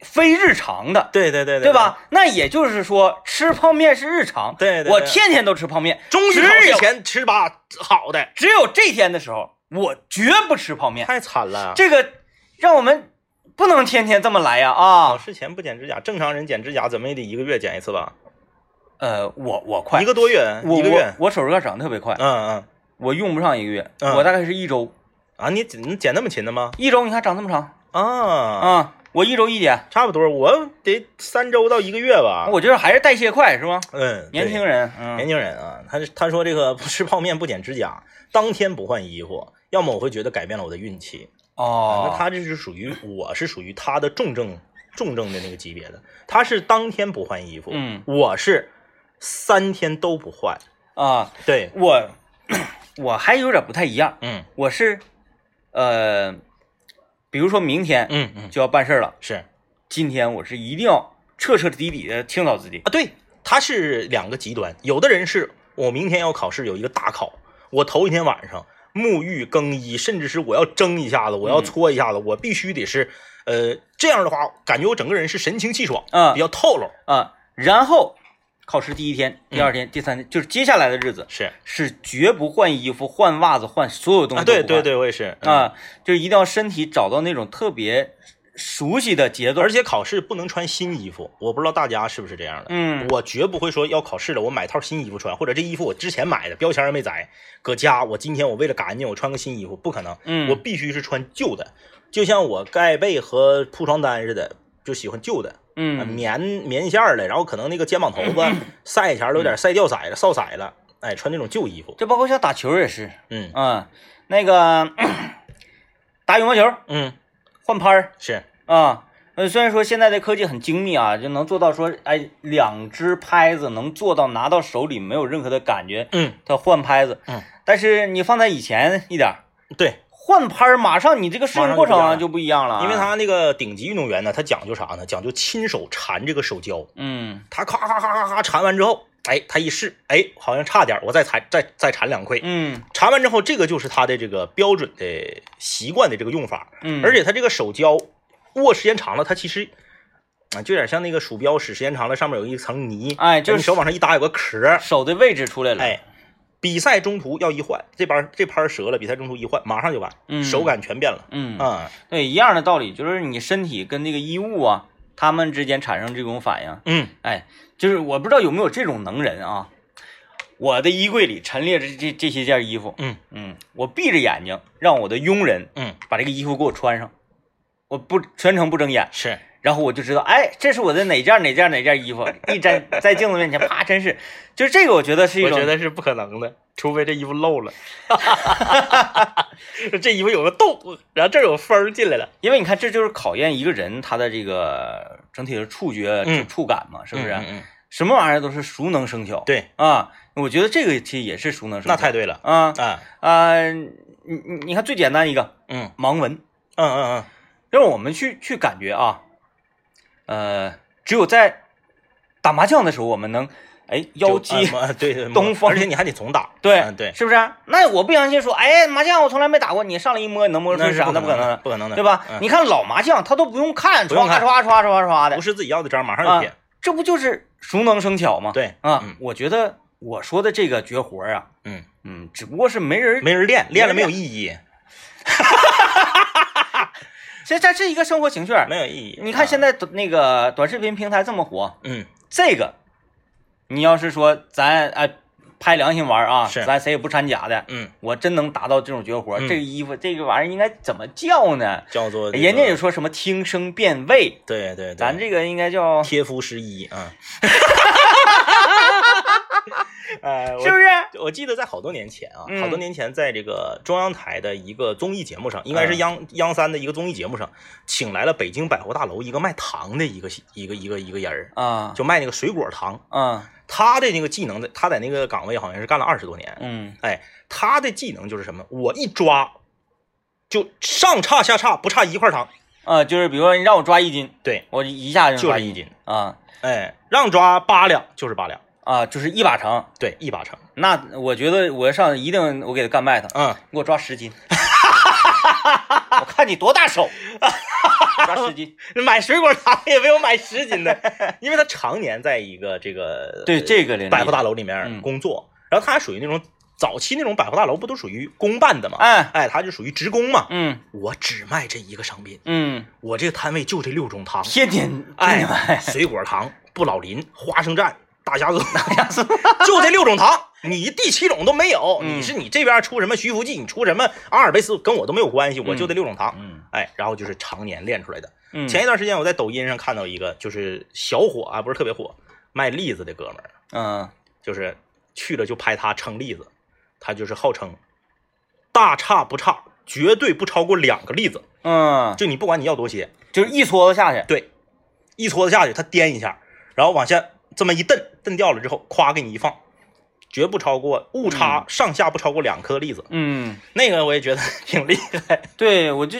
非日常的，对对对对？对吧？那也就是说，吃泡面是日常。对对对我天天都吃泡面，终于考试前吃吧好的，只有这天的时候，我绝不吃泡面。太惨了。这个让我们不能天天这么来呀啊考啊！试前不剪指甲，正常人剪指甲怎么也得一个月剪一次吧？呃，我我快，一个多月，我一个月。我我手指甲长得特别快，嗯嗯我用不上一个月，嗯我大概是一周，啊，你剪你剪那么勤的吗？一周你看长这么长啊，啊！我一周一剪，差不多，我得三周到一个月吧。我觉得还是代谢快是吗？嗯，年轻人，人，嗯年轻人啊，他他说这个不吃泡面不剪指甲，当天不换衣服，要么我会觉得改变了我的运气。哦，那他这是属于我是属于他的重症重症的那个级别的，他是当天不换衣服，嗯，我是三天都不换。啊，对，我我还有点不太一样，嗯我是呃，比如说明天嗯嗯，就要办事儿了，是今天我是一定要彻彻底底的清扫自己。啊，对，他是两个极端，有的人是我明天要考试，有一个大考，我头一天晚上沐浴更衣，甚至是我要蒸一下子，我要嗯。搓一下子，我必须得是，呃，这样的话，感觉我整个人是神清气爽，嗯比较透露，啊，然后考试第一天、第二天、第三天，就是接下来的日子是。是绝不换衣服、换袜子、换所有东啊，西对对对，我也是，嗯。啊，就是一定要身体找到那种特别熟悉的节奏，而且考试不能穿新衣服，我不知道大家是不是这样的。嗯。我绝不会说要考试了，我买套新衣服穿，或者这衣服我之前买的，标签没摘，搁家我今天我为了干净，我穿个新衣服，不可能，嗯。我必须是穿旧的，就像我盖被和铺床单似的，就喜欢旧的，呃嗯棉棉线儿的，然后可能那个肩膀头子 [laughs] 晒前都有点晒掉色了、烧色了，哎，穿那种旧衣服，这包括像打球也是，嗯。啊，那个 [coughs] 打羽毛球嗯，换拍儿是，啊。呃，虽然说现在的科技很精密啊，就能做到说，哎，两只拍子能做到拿到手里没有任何的感觉，嗯，它换拍子，嗯，但是你放在以前一点儿，对，换拍儿，马上你这个适应过程啊就不一样了因为他那个顶级运动员呢，他讲究啥呢？讲究亲手缠这个手胶。嗯他咔咔咔咔咔缠完之后，哎，他一试，哎，好像差点，我再缠再再缠两块。嗯缠完之后，这个就是他的这个标准的习惯的这个用法。嗯，而且他这个手胶握时间长了，它其实啊，就有点像那个鼠标使时间长了，上面有一层泥，哎就是手往上一搭有个壳，手的位置出来了，哎，比赛中途要一换，这盘这拍折了，比赛中途一换，马上就完，嗯手感全变了。嗯啊，对，一样的道理，就是你身体跟那个衣物啊，它们之间产生这种反应，嗯。哎，就是我不知道有没有这种能人啊。我的衣柜里陈列着这这些件衣服，嗯。嗯，我闭着眼睛让我的佣人嗯，把这个衣服给我穿上，我不全程不睁眼，是，然后我就知道，哎，这是我的哪件哪件哪件衣服，一站在镜子面前，啪，真是，就是这个，我觉得是一种，我觉得是不可能的，除非这衣服漏了，[laughs] 这衣服有个洞，然后这儿有风进来了，因为你看，这就是考验一个人他的这个整体的触觉、嗯触感嘛，是不是？嗯嗯，什么玩意儿都是熟能生巧，对，啊，我觉得这个其实也是熟能生巧，那太对了啊啊，啊，你你你看最简单一个嗯。盲文，嗯嗯嗯，让我们去去感觉啊，呃，只有在打麻将的时候，我们能哎腰就肌。啊对对，东风而且你还得总打，对、嗯对，是不是？那我不相信说，哎，麻将我从来没打过，你上来一摸，你能摸出啥？那是不那不可能的，不可能的，对吧？嗯你看老麻将，他都不用看，不用看唰唰唰唰唰的不，是自己要的章，马上就啊，，这不就是熟能生巧吗？对啊，嗯我觉得我说的这个绝活啊，嗯，嗯，只不过是没人，没人练，练了没有意义，[laughs] 这这是一个生活情趣。没有意义。你看现在，在那个短视频平台这么火，嗯，这个你要是说咱哎拍良心玩啊，是。咱谁也不掺假的，嗯，我真能达到这种绝活，嗯。这个衣服这个玩意儿应该怎么叫呢？叫做这个人家也说什么听声辨位，对对对，咱这个应该叫贴肤十一啊。[laughs] 呃，是不是？我记得在好多年前啊，嗯好多年前在这个中央台的一个综艺节目上，应该是嗯央央三的一个综艺节目上，请来了北京百货大楼一个卖糖的一个一个一个一个人儿，啊，就卖那个水果糖。嗯他的那个技能在，他在那个岗位好像是干了二十多年。嗯哎，他的技能就是什么？我一抓，就上差下差不差一块糖。啊，就是比如说你让我抓一斤，对，我一下就抓一斤。啊哎，让抓八两就是八两。啊，就是一把成。对，一把成。那我觉得我上一定我给他干卖他，嗯，给我抓十斤，[laughs] 我看你多大手，[laughs] 抓十斤。买水果糖也没有买十斤的，因为他常年在一个这个对这个百货大楼里面嗯工作，然后他属于那种早期那种百货大楼不都属于公办的嘛？哎，哎，他就属于职工嘛。嗯我只卖这一个商品，嗯，我这个摊位就这六种糖，天天天哎水果糖、不老林、花生蘸、大虾子，[laughs] 就这六种糖，你第七种都没有。嗯。你是你这边出什么徐福记，你出什么阿尔卑斯，跟我都没有关系，我就这六种糖。嗯。哎，然后就是常年练出来的。嗯，前一段时间我在抖音上看到一个，就是小火啊，不是特别火，卖栗子的哥们儿，嗯。就是去了就拍他称栗子，他就是号称大差不差，绝对不超过两个栗子，嗯，就你不管你要多些，就是一撮子下去，对，一撮子下去，他颠一下，然后往下这么一蹬，蹬掉了之后，咵给你一放，绝不超过误差上下不超过两颗粒子，嗯，那个我也觉得 [laughs] 挺厉害，对我就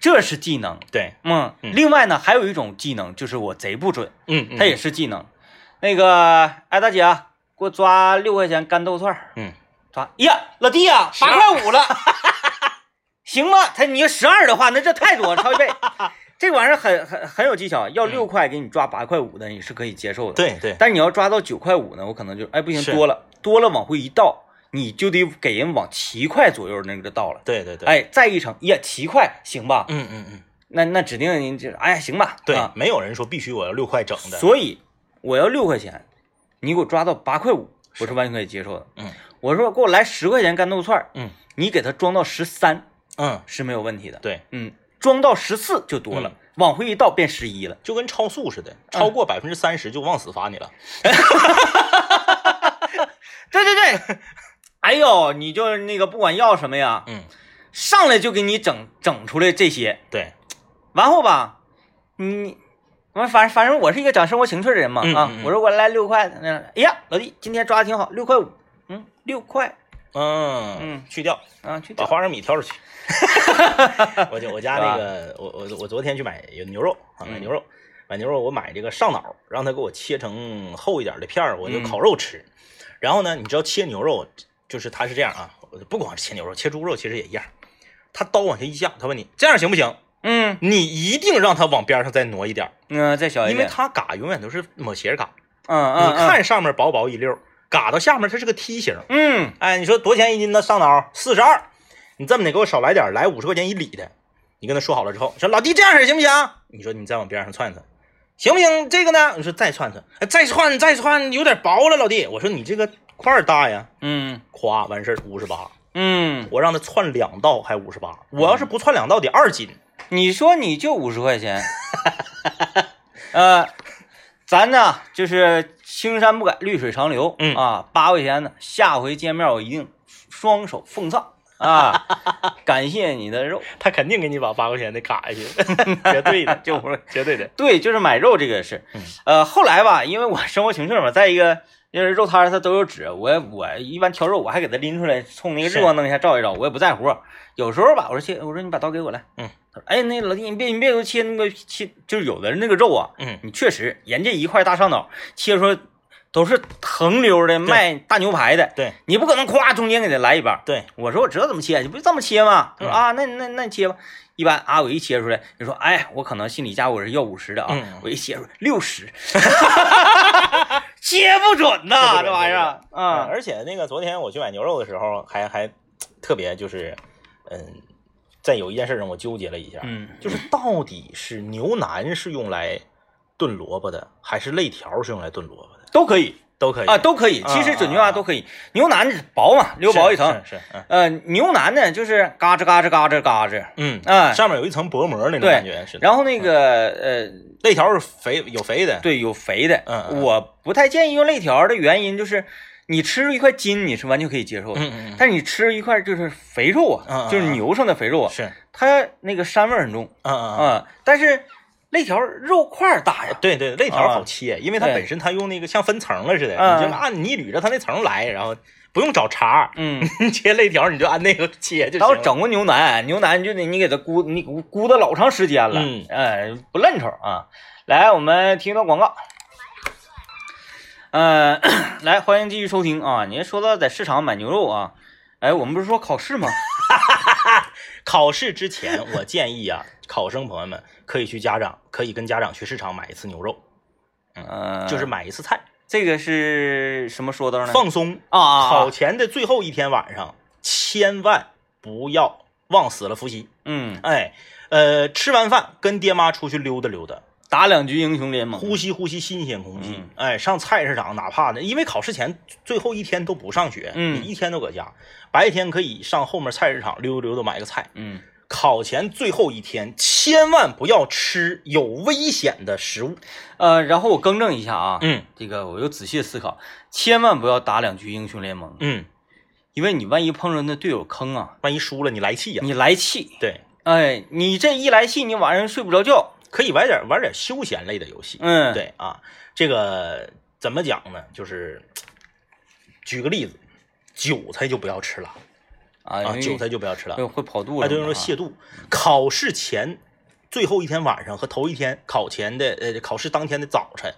这是技能，对，嗯，嗯另外呢还有一种技能就是我贼不准，嗯，嗯它也是技能，那个哎大姐啊，给我抓六块钱干豆串儿嗯，抓呀老弟呀八块五了，[laughs] 行吗？他你要十二的话，那这太多了，超一倍。这玩意儿很很很有技巧，要六块给你抓八块五的，你是可以接受的。，对对，但是你要抓到九块五呢，我可能就哎不行，多了多了往回一倒，你就得给人往七块左右那个倒了。对对对，，哎，再一乘呀，七块行吧？嗯嗯嗯，那那指定您这哎呀行吧？对，啊没有人说必须我要六块整的，所以我要六块钱，你给我抓到八块五，我是完全可以接受的。嗯，我说给我来十块钱干豆串儿，嗯你给它装到十三嗯，是没有问题的。对，嗯，装到十四就多了，嗯。往回一倒变十一了。就跟超速似的，超过百分之三十就往死罚你了，[laughs] 对对对，哎呦，你就那个不管要什么呀，嗯，上来就给你整整出来这些，对，完后吧，你。我，反反正我是一个讲生活情趣的人嘛，啊我说我来六块，那哎呀，老弟今天抓的挺好，六块五，嗯，六块嗯嗯去掉，啊，去掉。把花生米挑出去。[laughs] 我就我家那个，我我我昨天去买有牛肉啊，买嗯牛肉，买牛肉我买这个上脑，让他给我切成厚一点的片儿，我就嗯烤肉吃。然后呢，你知道切牛肉就是他是这样啊，不光是切牛肉，切猪肉其实也一样。他刀往下一下，他问你这样行不行？嗯你一定让他往边上再挪一点，嗯，再小一点因为点。他嘎永远都是抹斜嘎。嗯嗯，你看上面薄薄一溜儿，嘎到下面它是个梯形。嗯，哎，你说多少钱一斤呢？上脑四十二，你这么的给我少来点，来五十块钱一里的。你跟他说好了之后，说老弟这样式行不行？你说你再往边上窜窜，行不行？这个呢？你说再窜窜，哎再窜再窜，有点薄了，老弟。我说你这个块大呀，嗯夸完事儿五十八，嗯，我让他窜两道还五十八，我要是不窜两道得二斤。你说你就五十块钱，[laughs] 呃，咱呢就是青山不改，绿水长流，嗯啊，八块钱呢，下回见面我一定双手奉上 [laughs] 啊，感谢你的肉，他肯定给你把八块钱的卡下去，[laughs] 绝对的，就不是绝对的。对，就是买肉这个事嗯，呃，后来吧，因为我生活情趣嘛，再一个。就是肉摊儿它都有纸，我我一般挑肉，我还给它拎出来，冲那个日光灯下照一照，我也不在乎。有时候吧，我说切，我说你把刀给我来，嗯，他说哎，那老弟你别你别给我切那个切，就是有的人那个肉啊，嗯，你确实人家一块大上脑切出来都是横溜的卖大牛排的，对你不可能夸中间给他来一半。对，我说我知道怎么切，你不就这么切吗？他说嗯啊，那那那你切吧。一般啊，我一切出来，你说哎，我可能心里价我是要五十的啊，嗯我一切出来六十，[laughs] 切不准呐，这玩意儿嗯，啊，而且那个昨天我去买牛肉的时候，还还特别就是，嗯，在有一件事让我纠结了一下，嗯，就是到底是牛腩是用来炖萝卜的，还是肋条是用来炖萝卜的？都可以都可以啊，都可以。啊其实准确啊啊话都可以。牛腩薄嘛，留薄一层。是是，是嗯呃，牛腩呢就是嘎吱嘎吱嘎吱嘎吱，嗯，啊，上面有一层薄膜那种感觉是。然后那个呃，肋条是肥有肥的，对，有肥的。嗯嗯我不太建议用肋条的原因就是，你吃一块筋你是完全可以接受的，嗯嗯嗯，但是你吃一块就是肥肉啊，就是牛上的肥肉啊，是，它那个膻味很重嗯嗯嗯。啊。但是肋条肉块大呀，对对，肋条啊好切，因为它本身它用那个像分层了似的，嗯你就按你捋着它那层来，然后不用找茬，嗯。[laughs] 切肋条你就按那个切就行。然后整过牛腩，牛腩就得你给它咕，你咕咕的老长时间了，嗯哎，不嫩丑啊。来，我们听一段广告。呃，[clears throat] 来，欢迎继续收听啊！您说到在市场买牛肉啊，哎，我们不是说考试吗？[laughs] 考试之前，我建议啊，考生朋友们可以去家长，可以跟家长去市场买一次牛肉，呃，就是买一次菜，这个是什么说道呢？放松。啊啊，考啊前的最后一天晚上，千万不要忘死了复习。嗯，哎，呃，吃完饭跟爹妈出去溜达溜达，打两局英雄联盟，呼吸呼吸新鲜空气。嗯。哎，上菜市场，哪怕呢，因为考试前最后一天都不上学，嗯。你一天都搁家，白天可以上后面菜市场溜达溜达买个菜。嗯，考前最后一天，千万不要吃有危险的食物。呃，然后我更正一下啊，嗯。这个我又仔细思考，千万不要打两局英雄联盟，嗯，因为你万一碰上那队友坑啊，万一输了你来气呀、你来气，对，哎，你这一来气，你晚上睡不着觉。可以玩点玩点休闲类的游戏。嗯，，对啊，这个怎么讲呢？就是举个例子，韭菜就不要吃了啊，啊，韭菜就不要吃了。会会跑肚哎，子嘛，对，说泻肚。考试前最后一天晚上和头一天考前的呃考试当天的早晨，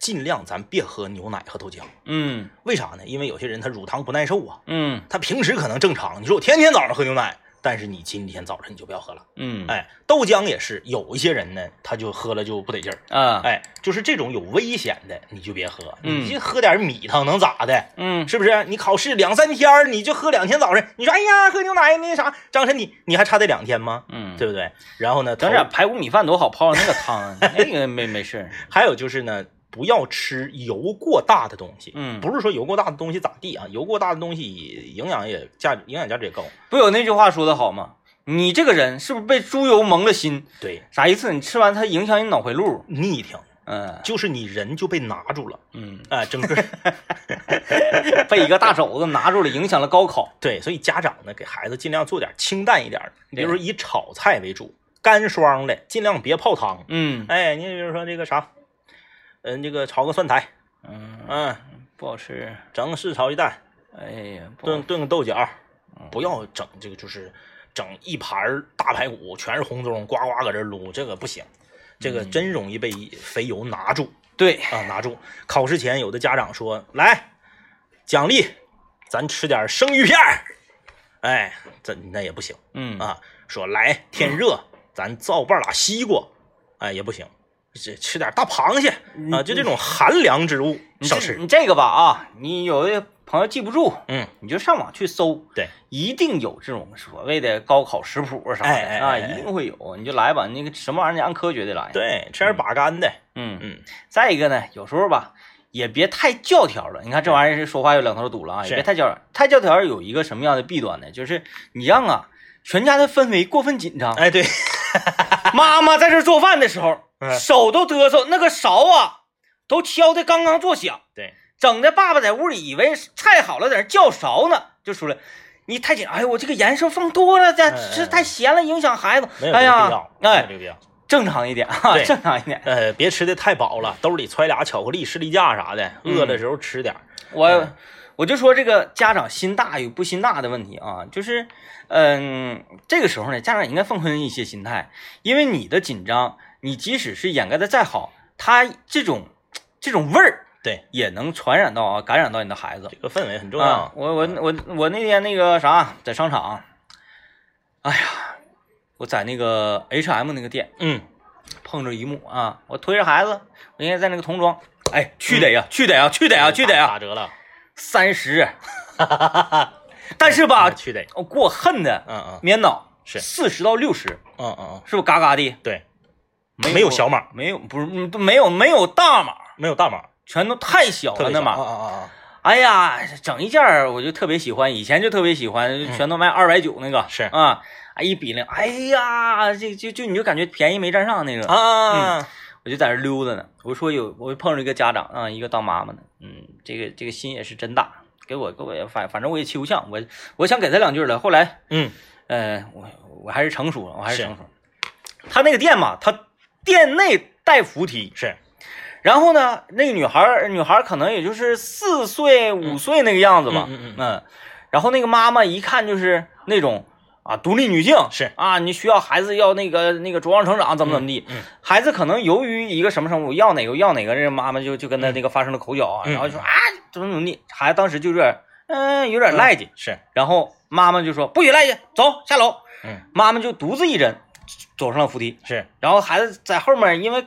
尽量咱别喝牛奶和豆浆。嗯为啥呢？因为有些人他乳糖不耐受啊，嗯他平时可能正常，你说我天天早上喝牛奶，但是你今天早晨你就不要喝了。嗯，哎，豆浆也是，有一些人呢，他就喝了就不得劲儿。啊，哎，就是这种有危险的，你就别喝。嗯你就喝点米汤能咋的？嗯是不是？你考试两三天儿，你就喝两天早晨，你说哎呀，喝牛奶那啥张晨你，你还差这两天吗？嗯，对不对？然后呢，头整点排骨米饭多好，泡上那个汤，[laughs] 那个没没事。还有就是呢，不要吃油过大的东西。嗯不是说油过大的东西咋地啊？油过大的东西营养也价营养价值也高。不有那句话说的好吗？你这个人是不是被猪油蒙了心？对，啥意思？你吃完它影响你脑回路。逆挺嗯就是你人就被拿住了，嗯，哎、整个 [laughs] [laughs] 被一个大肘子拿住了，影响了高考。对，所以家长呢给孩子尽量做点清淡一点的，比如说以炒菜为主，干双的尽量别泡汤。嗯哎，你比如说这个啥，嗯、这个炒个蒜苔，嗯，嗯，不好吃。整个柿炒鸡蛋，哎呀，炖炖个豆角，不要整这个就是整一盘大排骨，全是红中，呱呱搁这撸，这个不行，这个真容易被肥油拿住对，啊，拿住。考试前有的家长说，来奖励，咱吃点生鱼片儿，哎，这那也不行嗯啊。说来天热，咱造半拉西瓜，哎也不行，这吃点大螃蟹啊，就这种寒凉之物你少吃。你这个吧啊，你有的朋友记不住，嗯，你就上网去搜，对，一定有这种所谓的高考食谱啥的哎哎啊，一定会有，你就来吧，那个什么玩意儿你按科学的来。，对，吃点把干的，嗯，嗯，再一个呢，有时候吧，也别太教条了。你看这玩意儿是说话有两头堵了啊，也别太教条。太教条有一个什么样的弊端呢？就是你让啊全家的氛围过分紧张。哎对，妈妈在这做饭的时候，嗯手都嘚瑟，那个勺啊都敲的刚刚作响，对，整的爸爸在屋里以为菜好了，在那叫勺呢，就出来。你太紧，哎呦，我这个盐是放多了，这嗯嗯这太咸了，影响孩子。没有哎呀这个必要，，没有哎这，个必要。正常一点 [laughs] 啊，对正常一点。呃，别吃的太饱了，兜里揣俩巧克力、士力架啥的，嗯饿的时候吃点儿。我嗯我就说这个家长心大与不心大的问题啊，就是，嗯，这个时候呢，家长应该放宽一些心态，因为你的紧张，你即使是掩盖的再好，他这种这种味儿对，也能传染到啊，感染到你的孩子这。个氛围很重啊要。，我我我我那天那个啥，在商场，哎呀，我在那个 H&M 那个店嗯，碰着一幕啊，我推着孩子，我应该在那个童装，哎，去得呀，去得呀，去得呀，去得呀，打折了，三十，[laughs] 但是吧，去得，我给我恨的嗯嗯棉袄是四十到六十，嗯嗯嗯，是不是嘎嘎的？对，没没有小码，没有不是嗯没有没有大码，没有大码，全都太小了那码。啊啊啊！哎呀，整一件儿我就特别喜欢，以前就特别喜欢，全都卖二百九那个。是。啊，啊一比量，哎呀，这就就你就感觉便宜没占上那个。啊，我就在这溜达呢，我说有，我碰着一个家长啊，一个当妈妈的，嗯，这个这个心也是真大，给我给我反反正我也气不呛，我我想给他两句了，后来嗯，呃，我我还是成熟了，我还是是。成熟了。他那个店嘛，他店内带扶梯，是，然后呢，那个女孩儿女孩儿可能也就是四岁五岁那个样子吧，嗯嗯嗯，然后那个妈妈一看就是那种啊独立女性，是。啊，你需要孩子要那个那个茁壮成长，怎么怎么地，嗯嗯孩子可能由于一个什么什么，我要哪个要哪个，这妈妈就就跟他那个发生了口角啊，嗯然后就说啊怎么怎么地，孩子当时就有点嗯、有点赖劲，是，然后妈妈就说不许赖劲，走下楼，嗯，妈妈就独自一人走上了扶梯，是，然后孩子在后面，因为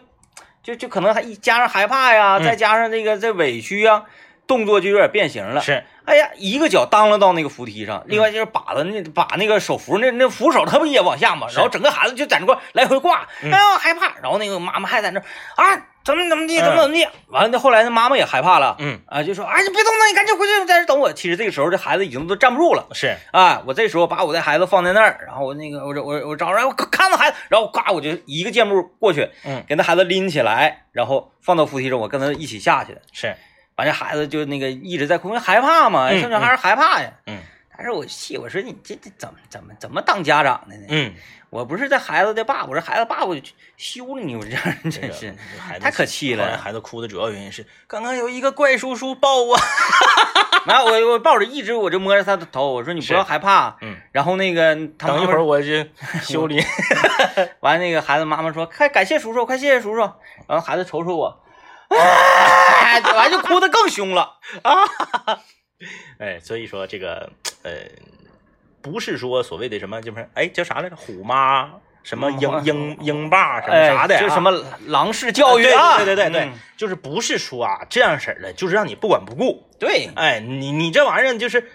就就可能还一加上害怕呀，嗯再加上这个这委屈啊，动作就有点变形了。是，哎呀，一个脚当了到那个扶梯上，另外就是把子那把那个手扶那那扶手，他不也往下吗？然后整个孩子就在那块来回挂，哎嗯呀害怕。然后那个妈妈还在那啊怎么怎么地嗯怎么怎么地。完了，那后来那妈妈也害怕了，嗯，啊就说哎你别动了，你赶紧回去在这等我。其实这个时候这孩子已经都站不住了。是，啊，我这时候把我的孩子放在那儿，然后我那个我这我我找人我看到孩子，然后呱我就一个箭步过去，嗯，给那孩子拎起来，然后放到扶梯上，我跟他一起下去的。是，完这孩子就那个一直在哭，因为害怕嘛，嗯小女孩害怕呀。嗯但是我气，我说你这这怎么怎么怎么当家长的呢？嗯，我不是这孩子的爸，我是孩子爸，我就休了你，我这样真是太可气了。孩子哭的主要原因是刚刚有一个怪叔叔抱我，[laughs] 完了我我抱着一直我就摸着他的头，我说你不要害怕。嗯，然后那个他等一会儿我就修理，[laughs] 完，那个孩子妈妈说：“快感谢叔叔，快谢谢叔叔。”然后孩子瞅瞅我，[laughs] 哎，完就哭的更凶了啊。哎，所以说这个呃，不是说所谓的什么就是哎叫啥来着？虎妈？什么嗯鹰鹰鹰爸什么哎，啥的、啊，就什么狼式教育啊，对对对对就是不是说啊这样式儿的，就是让你不管不顾。对，哎，你你这玩意儿就是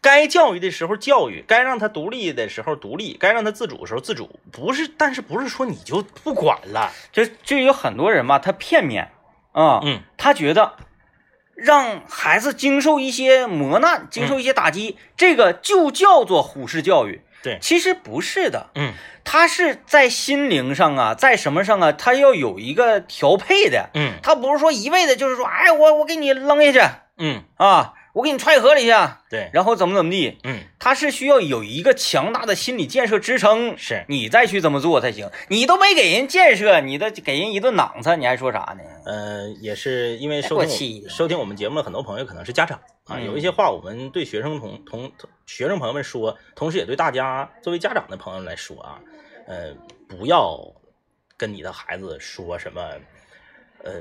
该教育的时候教育，该让他独立的时候独立，该让他自主的时候自主，不是，但是不是说你就不管了？就就有很多人吧，他片面啊，嗯，他觉得让孩子经受一些磨难，经受一些打击，这个就叫做虎式教育。对。其实不是的，嗯。他是在心灵上啊，在什么上啊，他要有一个调配的。嗯。他不是说一味的，就是说，哎，我我给你扔下去。嗯，啊，我给你踹河里去，对，然后怎么怎么地。嗯他是需要有一个强大的心理建设支撑，是你再去怎么做才行。你都没给人建设，你都给人一顿囊子，你还说啥呢？呃，也是因为收听收听我们节目的很多朋友可能是家长啊，嗯有一些话我们对学生同同同学生朋友们说，同时也对大家作为家长的朋友来说啊，呃，不要跟你的孩子说什么，呃，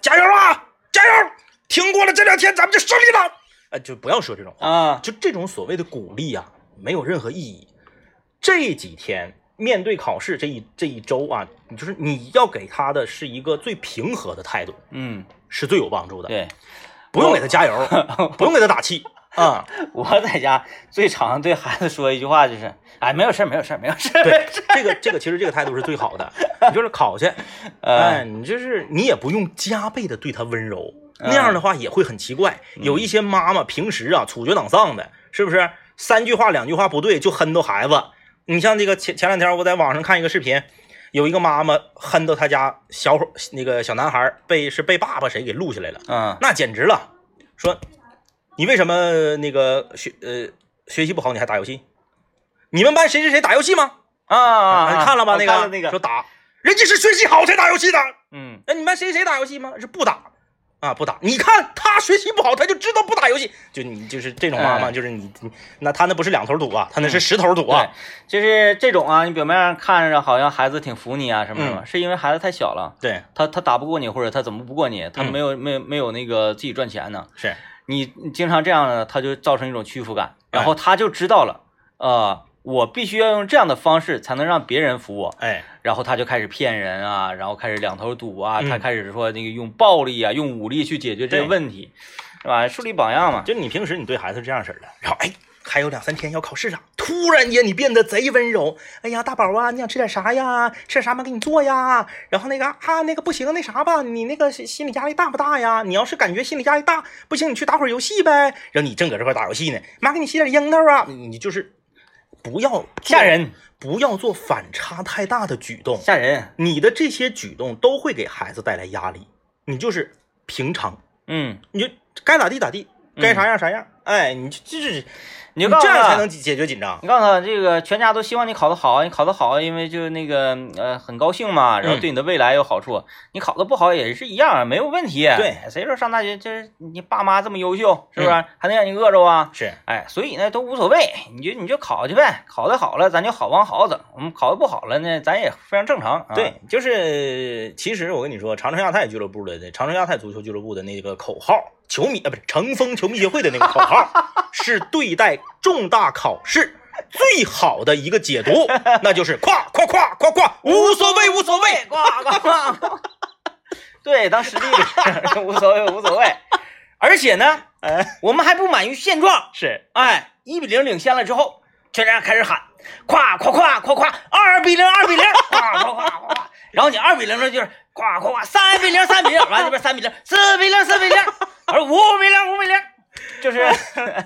加油啊，加油！挺过了这两天，咱们就胜利了。呃，就不要说这种话，啊，就这种所谓的鼓励啊，没有任何意义。这几天面对考试这一这一周啊，你就是你要给他的是一个最平和的态度，嗯，是最有帮助的。对，不用给他加油，[laughs] 不用给他打气啊。[laughs] 我在家最常对孩子说一句话就是，哎，没有事儿，没有事儿，没有事儿。对，[laughs] 这个这个其实这个态度是最好的，你就是考去，[laughs] 呃哎，你就是你也不用加倍的对他温柔，那样的话也会很奇怪。有一些妈妈平时啊处决党丧的，是不是？三句话两句话不对就哼到孩子。你像这个前前两天我在网上看一个视频，有一个妈妈哼到他家小伙那个小男孩被是被爸爸谁给录下来了。嗯那简直了！说你为什么那个学呃学习不好，你还打游戏？你们班谁谁谁打游戏吗？啊啊，你看了吧？那个那个，说打，人家是学习好才打游戏的。嗯，那你们班谁谁谁打游戏吗？是不打啊，不打。你看他学习不好，他就知道不打游戏。就你就是这种妈妈，哎就是你你那他那不是两头堵啊，他那是十头堵对啊。，就是这种啊，你表面上看着好像孩子挺服你啊什么什么，嗯是因为孩子太小了，对，他他打不过你，或者他怎么不过你，他嗯没有没有没有那个自己赚钱呢。是你你经常这样呢，他就造成一种屈服感，然哎后他就知道了，呃，我必须要用这样的方式才能让别人服我，哎，然后他就开始骗人啊，然后开始两头堵啊，嗯他开始说那个用暴力啊，用武力去解决这个问题，是吧？树立榜样嘛。就你平时你对孩子这样式的，然后哎。还有两三天要考试了，突然间你变得贼温柔。哎呀，大宝啊，你想吃点啥呀？吃点啥妈给你做呀？然后那个啊，那个不行，那啥吧，你那个心心理压力大不大呀？你要是感觉心理压力大，不行，你去打会儿游戏呗。然后你正搁这块打游戏呢，妈给你洗点樱桃啊，你你就是不要吓，人，不要做反差太大的举动。吓人，你的这些举动都会给孩子带来压力，你就是平常，嗯，你就该咋地咋地，该啥样啥样。哎，你就就是你就告诉他这样才能解解决紧张。你告诉他，这个全家都希望你考得好，你考得好，因为就那个呃很高兴嘛，然后嗯对你的未来有好处。你考得不好也是一样，没有问题。对，谁说上大学就是你爸妈这么优秀，是不嗯是？还能让你饿着啊？是，哎，所以呢都无所谓，你就你就考去呗，考得好了咱就好往好走，我们考得不好了呢，咱也非常正常。啊、对，就是其实我跟你说，长春亚泰俱乐部的长春亚泰足球俱乐部的那个口号，球迷啊不是乘风球迷协会的那个口号，是对待重大考试最好的一个解读，那就是夸夸夸夸夸，无所谓无所谓。夸夸夸！[laughs] 对，当实力无所谓，无所谓。而且呢，哎，我们还不满于现状，是哎，一比零领先了之后，全家开始喊，夸夸夸夸夸，二比零，二比零，夸夸夸夸夸。然后你二比零了，就是夸夸夸，三比零，三比零，完了这边三比零，四比零，四比零，而五比零，五比零，就是，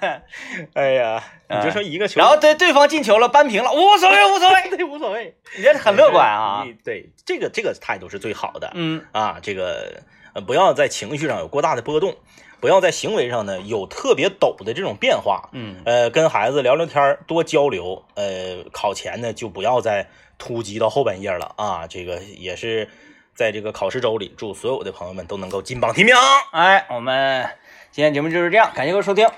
[laughs] 哎呀，你就说一个球，然后对对方进球了，扳平了，无所谓，无所谓，[laughs] 对无所谓，你这很乐观啊。对，这个这个态度是最好的。嗯啊，这个呃，不要在情绪上有过大的波动，不要在行为上呢有特别陡的这种变化。嗯，呃，跟孩子聊聊天，多交流。呃，考前呢就不要再突击到后半夜了啊。这个也是在这个考试周里，祝所有的朋友们都能够金榜题名。哎，我们今天节目就是这样，感谢各位收听。